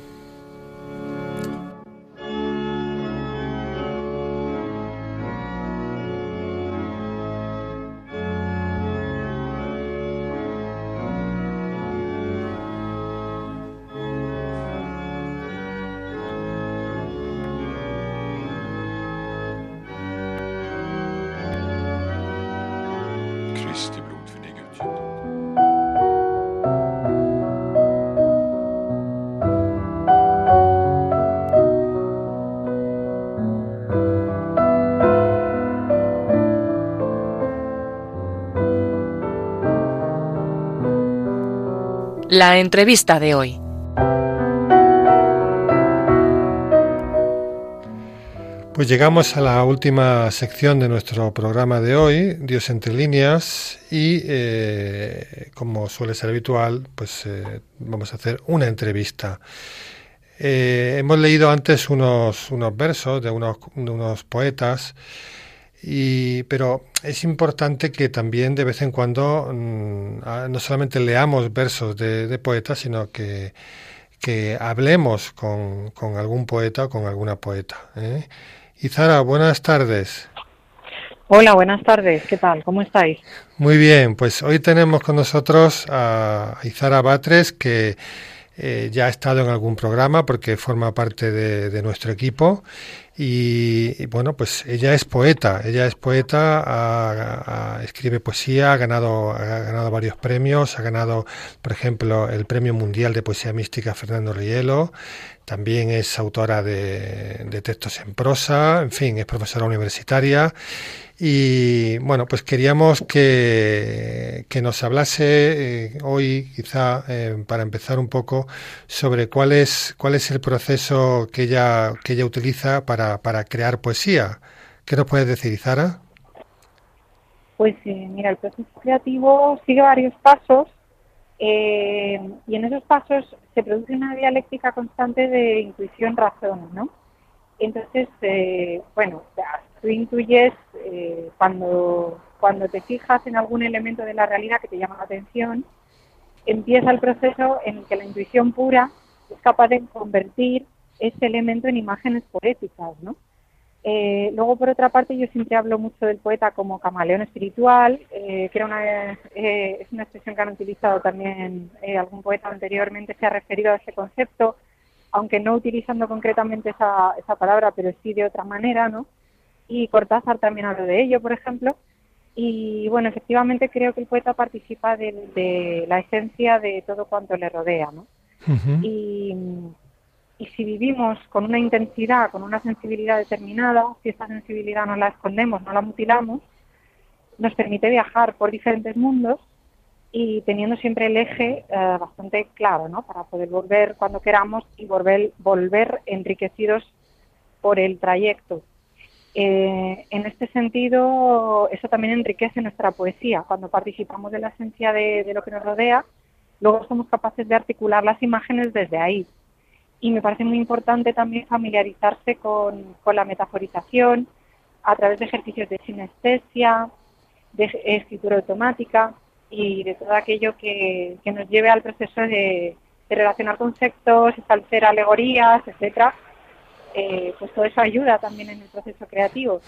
La entrevista de hoy. Pues llegamos a la última sección de nuestro programa de hoy, Dios entre líneas, y eh, como suele ser habitual, pues eh, vamos a hacer una entrevista. Eh, hemos leído antes unos, unos versos de unos, de unos poetas y, pero es importante que también de vez en cuando mm, no solamente leamos versos de, poetas, sino que, que hablemos con, con, algún poeta o con alguna poeta. ¿eh? Izara, buenas tardes. Hola, buenas tardes. ¿Qué tal? ¿Cómo estáis? Muy bien, pues hoy tenemos con nosotros a Izara Batres, que eh, ya ha estado en algún programa porque forma parte de nuestro equipo y, bueno, pues ella es poeta, ella es poeta, escribe poesía, ha ganado, ha ganado varios premios, ha ganado, por ejemplo, el Premio Mundial de Poesía Mística Fernando Rielo, también es autora de, textos en prosa, en fin, es profesora universitaria y bueno, pues queríamos que, que nos hablase eh, hoy, quizá eh, para empezar un poco, sobre cuál es, cuál es el proceso que ella, que ella utiliza para, para crear poesía. ¿Qué nos puedes decir, Izara? Pues eh, mira, el proceso creativo sigue varios pasos y en esos pasos se produce una dialéctica constante de intuición-razón, ¿no? Entonces, bueno, tú intuyes eh, cuando, cuando te fijas en algún elemento de la realidad que te llama la atención, empieza el proceso en el que la intuición pura es capaz de convertir ese elemento en imágenes poéticas, ¿no? Eh, luego, por otra parte, yo siempre hablo mucho del poeta como camaleón espiritual, eh, que era una, es una expresión que han utilizado también algún poeta anteriormente, se ha referido a ese concepto, aunque no utilizando concretamente esa, esa palabra, pero sí de otra manera, ¿no? y Cortázar también habló de ello, por ejemplo. Y bueno, efectivamente creo que el poeta participa de, la esencia de todo cuanto le rodea, ¿no? y, y, si vivimos con una intensidad, con una sensibilidad determinada, si esta sensibilidad no la escondemos, no la mutilamos, nos permite viajar por diferentes mundos y teniendo siempre el eje eh, bastante claro, ¿no? Para poder volver cuando queramos y volver, volver enriquecidos por el trayecto. Eh, en este sentido, eso también enriquece nuestra poesía. Cuando participamos de la esencia de, lo que nos rodea, luego somos capaces de articular las imágenes desde ahí. Y me parece muy importante también familiarizarse con, la metaforización a través de ejercicios de sinestesia, de escritura automática y de todo aquello que, nos lleve al proceso de, de relacionar conceptos, establecer alegorías, etcétera, eh, pues todo eso ayuda también en el proceso creativo.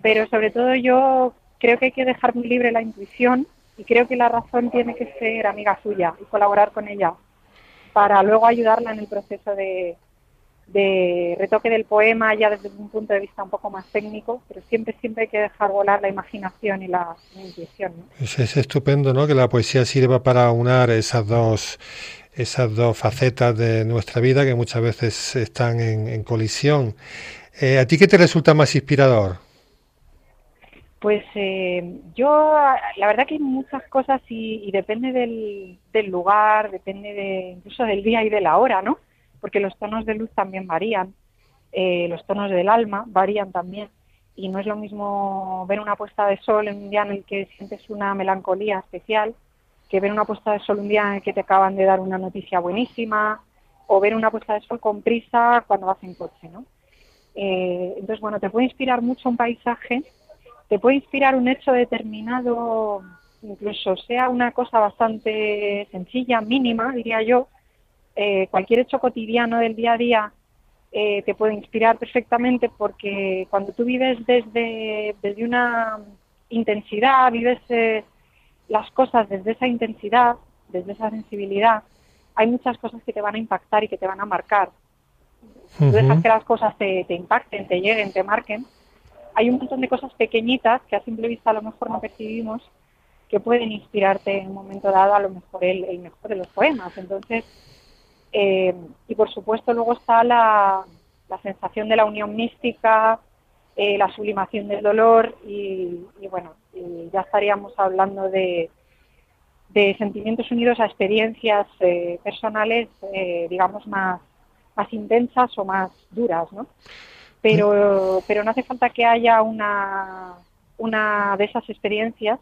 Pero sobre todo yo creo que hay que dejar muy libre la intuición y creo que la razón tiene que ser amiga suya y colaborar con ella para luego ayudarla en el proceso de, retoque del poema ya desde un punto de vista un poco más técnico, pero siempre siempre hay que dejar volar la imaginación y la, intuición. Es, estupendo, ¿no? Que la poesía sirva para unar esas dos esas dos facetas de nuestra vida que muchas veces están en, colisión. Eh, ¿A ti qué te resulta más inspirador? Pues eh, yo, la verdad que hay muchas cosas y, depende del, del, lugar, depende de, incluso del día y de la hora, ¿no? porque los tonos de luz también varían, eh, los tonos del alma varían también, y no es lo mismo ver una puesta de sol en un día en el que sientes una melancolía especial que ver una puesta de sol un día en el que te acaban de dar una noticia buenísima, o ver una puesta de sol con prisa cuando vas en coche, ¿no? Eh, entonces, bueno, te puede inspirar mucho un paisaje, te puede inspirar un hecho determinado, incluso sea una cosa bastante sencilla, mínima, diría yo, eh, cualquier hecho cotidiano del día a día eh, te puede inspirar perfectamente porque cuando tú vives desde, desde una intensidad, vives eh, las cosas desde esa intensidad, desde esa sensibilidad, hay muchas cosas que te van a impactar y que te van a marcar. Tú dejas que las cosas te, te, impacten, te lleguen, te marquen. Hay un montón de cosas pequeñitas que a simple vista a lo mejor no percibimos que pueden inspirarte en un momento dado a lo mejor el, mejor de los poemas. Entonces, eh, y por supuesto luego está la, sensación de la unión mística, eh, la sublimación del dolor y, bueno, ya estaríamos hablando de, sentimientos unidos a experiencias eh, personales, digamos, más, más intensas o más duras, ¿no? Pero, pero no hace falta que haya una, una de esas experiencias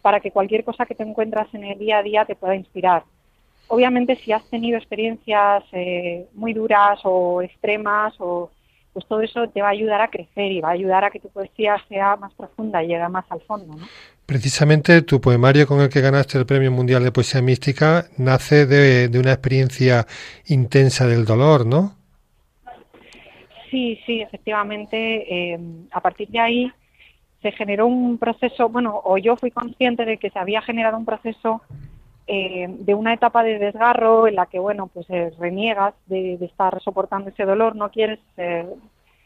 para que cualquier cosa que te encuentras en el día a día te pueda inspirar obviamente si has tenido experiencias eh, muy duras o extremas o pues todo eso te va a ayudar a crecer y va a ayudar a que tu poesía sea más profunda y llegue más al fondo, ¿no? Precisamente tu poemario con el que ganaste el Premio Mundial de Poesía Mística nace de, una experiencia intensa del dolor, ¿no? Sí, sí, efectivamente. Eh, a partir de ahí se generó un proceso, bueno, o yo fui consciente de que se había generado un proceso eh, de una etapa de desgarro en la que, bueno, pues eh, reniegas de, estar soportando ese dolor, no quieres, eh,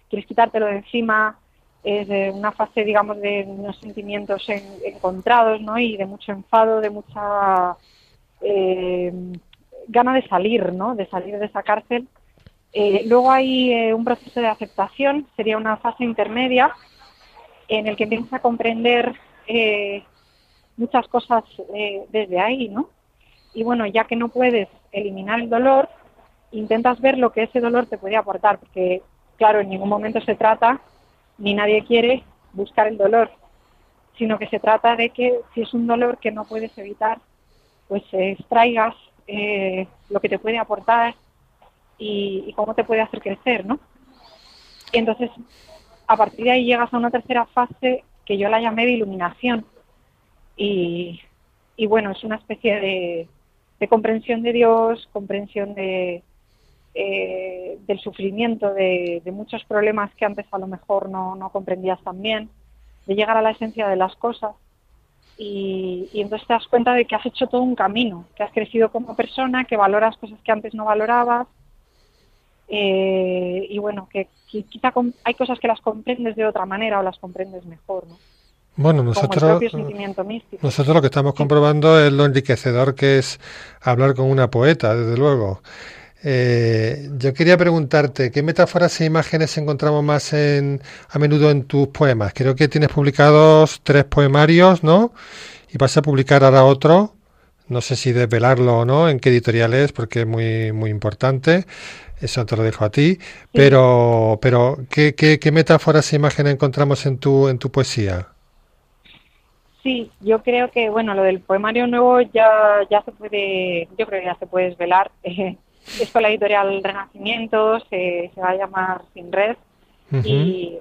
quieres quitártelo de encima, es una fase, digamos, de unos sentimientos encontrados, ¿no? Y de mucho enfado, de mucha gana de salir, ¿no? De salir de esa cárcel. Luego hay un proceso de aceptación, sería una fase intermedia en el que empiezas a comprender muchas cosas eh, desde ahí, ¿no? Y bueno, ya que no puedes eliminar el dolor, intentas ver lo que ese dolor te puede aportar, porque claro, en ningún momento se trata, ni nadie quiere buscar el dolor, sino que se trata de que si es un dolor que no puedes evitar, pues extraigas eh, lo que te puede aportar y, y, cómo te puede hacer crecer, ¿no? Y entonces, a partir de ahí llegas a una tercera fase que yo la llamé de iluminación, y, bueno, es una especie de, comprensión de Dios, comprensión de, eh, del sufrimiento, de, muchos problemas que antes a lo mejor no, no, comprendías tan bien, de llegar a la esencia de las cosas. Y, entonces te das cuenta de que has hecho todo un camino, que has crecido como persona, que valoras cosas que antes no valorabas. Eh, y bueno, que quizá hay cosas que las comprendes de otra manera o las comprendes mejor, ¿no? Bueno, nosotros, nosotros lo que estamos comprobando es lo enriquecedor que es hablar con una poeta, desde luego. Eh, yo quería preguntarte, ¿qué metáforas e imágenes encontramos más en, a menudo en tus poemas? Creo que tienes publicados tres poemarios, ¿no? Y vas a publicar ahora otro. No sé si desvelarlo o no, en qué editorial es, porque es muy, muy importante. Eso te lo dejo a ti. Pero, pero ¿qué, qué, qué metáforas e imágenes encontramos en tu, en tu poesía? Sí, yo creo que, bueno, lo del poemario nuevo ya, ya se puede, yo creo que ya se puede desvelar. es con la editorial Renacimiento, se, se va a llamar Sin Red. y,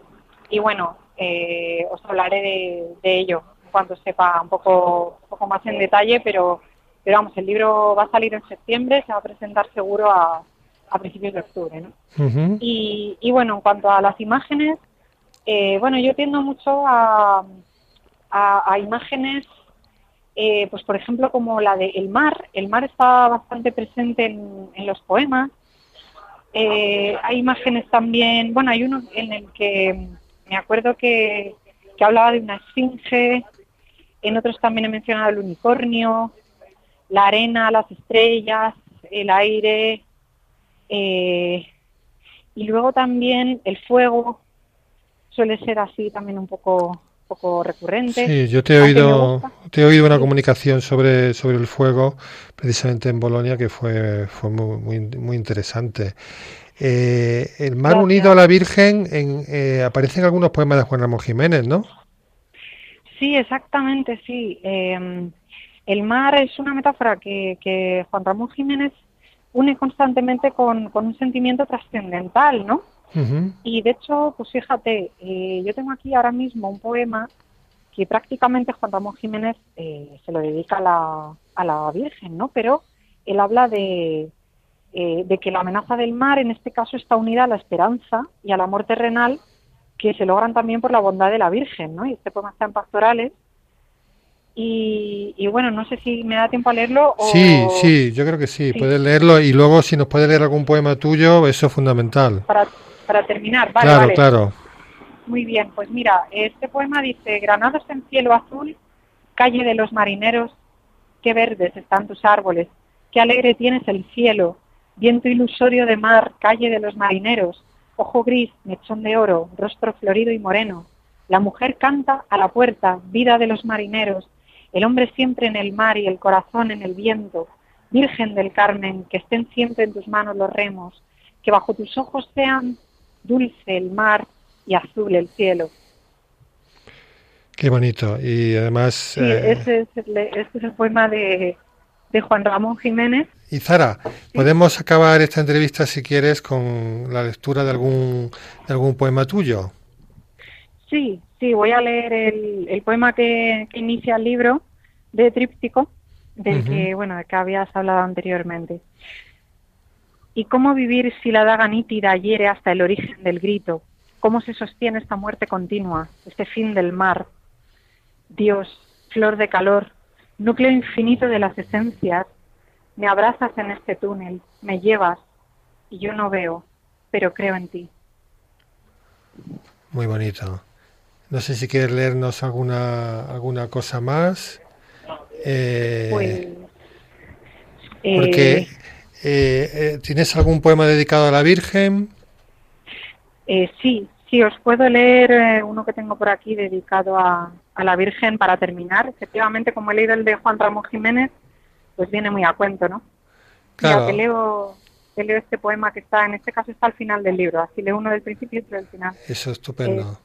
y, bueno, eh, os hablaré de, de, ello cuando sepa un poco, un poco más en detalle, pero, pero vamos, el libro va a salir en septiembre, se va a presentar seguro a, a principios de octubre. ¿no? y, y, bueno, en cuanto a las imágenes, eh, bueno, yo tiendo mucho a, a, imágenes, eh, pues por ejemplo como la de el mar. El mar está bastante presente en, en los poemas. Eh, hay imágenes también, bueno, hay uno en el que me acuerdo que, que hablaba de una esfinge, en otros también he mencionado el unicornio, la arena, las estrellas, el aire, eh, y luego también el fuego suele ser así también un poco poco recurrente. Sí, yo te he oído te he oído una comunicación sobre sobre el fuego precisamente en Bolonia que fue fue muy muy, interesante. Eh, el mar unido a la Virgen en, eh, aparece en algunos poemas de Juan Ramón Jiménez, ¿no? Sí, exactamente, sí. Em, el mar es una metáfora que, que Juan Ramón Jiménez une constantemente con, un sentimiento trascendental, ¿no? Y de hecho, pues fíjate, eh, yo tengo aquí ahora mismo un poema que prácticamente Juan Ramón Jiménez eh, se lo dedica a la, a la Virgen, ¿no? Pero él habla de, eh, de que la amenaza del mar en este caso está unida a la esperanza y al amor terrenal que se logran también por la bondad de la Virgen, ¿no? Y este poema está en pastorales y, bueno, no sé si me da tiempo a leerlo. O... Sí, sí, yo creo que sí, puedes leerlo y luego si nos puedes leer algún poema tuyo, eso es fundamental. Para, para terminar, vale. Claro, claro. Muy bien, pues mira, este poema dice, Granados en cielo azul, calle de los marineros, qué verdes están tus árboles, qué alegre tienes el cielo, viento ilusorio de mar, calle de los marineros, ojo gris, mechón de oro, rostro florido y moreno. La mujer canta a la puerta, vida de los marineros, el hombre siempre en el mar y el corazón en el viento. Virgen del Carmen, que estén siempre en tus manos los remos, que bajo tus ojos sean dulce el mar y azul el cielo. Qué bonito. Y además... Sí, eh, ese, es el, este es el poema de, de Juan Ramón Jiménez. Y Zara, podemos acabar esta entrevista si quieres con la lectura de algún, de algún poema tuyo. Sí, sí, voy a leer el, poema que, inicia el libro de Tríptico, del que, bueno, de que habías hablado anteriormente. ¿Y cómo vivir si la daga nítida hiere hasta el origen del grito? ¿Cómo se sostiene esta muerte continua, este fin del mar? Dios, flor de calor, núcleo infinito de las esencias, me abrazas en este túnel, me llevas, y yo no veo, pero creo en ti. Muy bonito. No sé si quieres leernos alguna, alguna cosa más. Eh, pues, porque eh, eh, ¿tienes algún poema dedicado a la Virgen? sí, sí, os puedo leer uno que tengo por aquí dedicado a, a la Virgen para terminar. Efectivamente, como he leído el de Juan Ramón Jiménez, pues viene muy a cuento, ¿no? Claro. te leo, te leo este poema que está, en este caso está al final del libro, así leo uno del principio y otro del final. Eso es estupendo.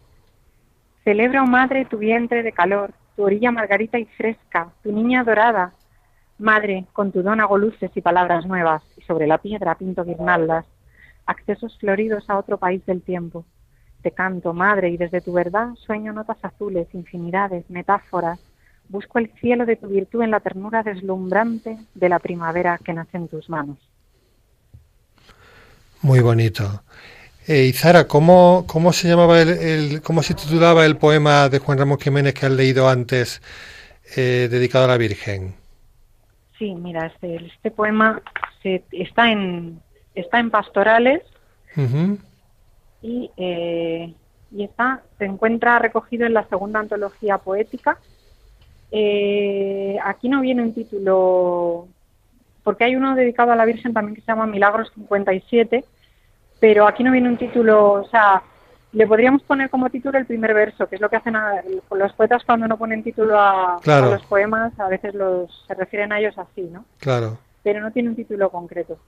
Celebra, oh madre, tu vientre de calor, tu orilla margarita y fresca, tu niña dorada. Madre, con tu don hago luces y palabras nuevas, y sobre la piedra pinto guirnaldas, accesos floridos a otro país del tiempo. Te canto, madre, y desde tu verdad sueño notas azules, infinidades, metáforas. Busco el cielo de tu virtud en la ternura deslumbrante de la primavera que nace en tus manos. Muy bonito. Eh, y Zara, ¿cómo, ¿cómo se llamaba el, cómo se titulaba el poema de Juan Ramón Jiménez que has leído antes, eh, dedicado a la Virgen? Sí, mira, este, este poema se, está en está en pastorales y, eh, y está se encuentra recogido en la segunda antología poética. aquí no viene un título porque hay uno dedicado a la Virgen también que se llama Milagros 57 pero aquí no viene un título, o sea, le podríamos poner como título el primer verso, que es lo que hacen los poetas cuando no ponen título a, los poemas, a veces los se refieren a ellos así, ¿no? Claro. Pero no tiene un título concreto.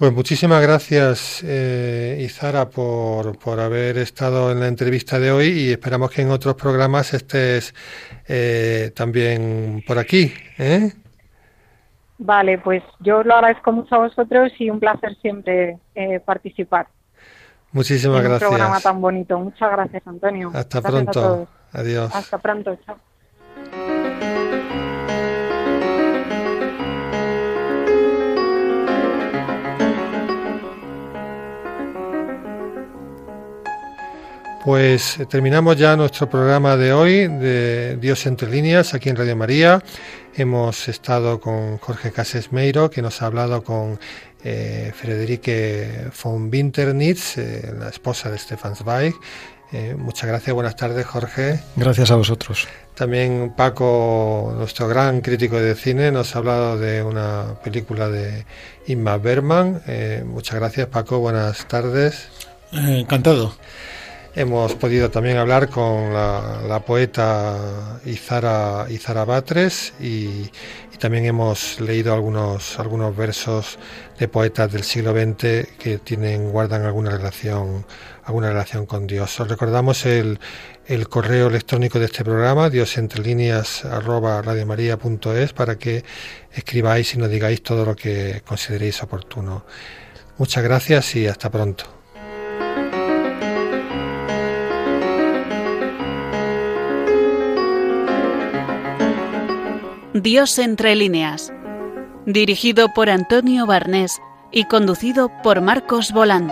Pues muchísimas gracias, eh, Izara, por, por haber estado en la entrevista de hoy y esperamos que en otros programas estés eh, también por aquí. ¿eh? Vale, pues yo lo agradezco mucho a vosotros y un placer siempre eh, participar. Muchísimas gracias. Un programa tan bonito. Muchas gracias, Antonio. Hasta pronto. Adiós. Hasta pronto. Chao. Pues eh, terminamos ya nuestro programa de hoy de Dios entre líneas aquí en Radio María. Hemos estado con Jorge Casesmeiro, que nos ha hablado con eh, Frederike von Winternitz, eh, la esposa de Stefan Zweig. Eh, muchas gracias, buenas tardes Jorge. Gracias a vosotros. También Paco, nuestro gran crítico de cine, nos ha hablado de una película de Inma Berman. muchas gracias Paco, buenas tardes. encantado. Hemos podido también hablar con la, poeta Izara, Izara Batres y, también hemos leído algunos, algunos versos de poetas del siglo XX que tienen, guardan alguna relación, alguna relación con Dios. Os recordamos el, el correo electrónico de este programa, diosentrelíneas arroba para que escribáis y nos digáis todo lo que consideréis oportuno. Muchas gracias y hasta pronto. Dios entre líneas, dirigido por Antonio Barnés y conducido por Marcos Bolán.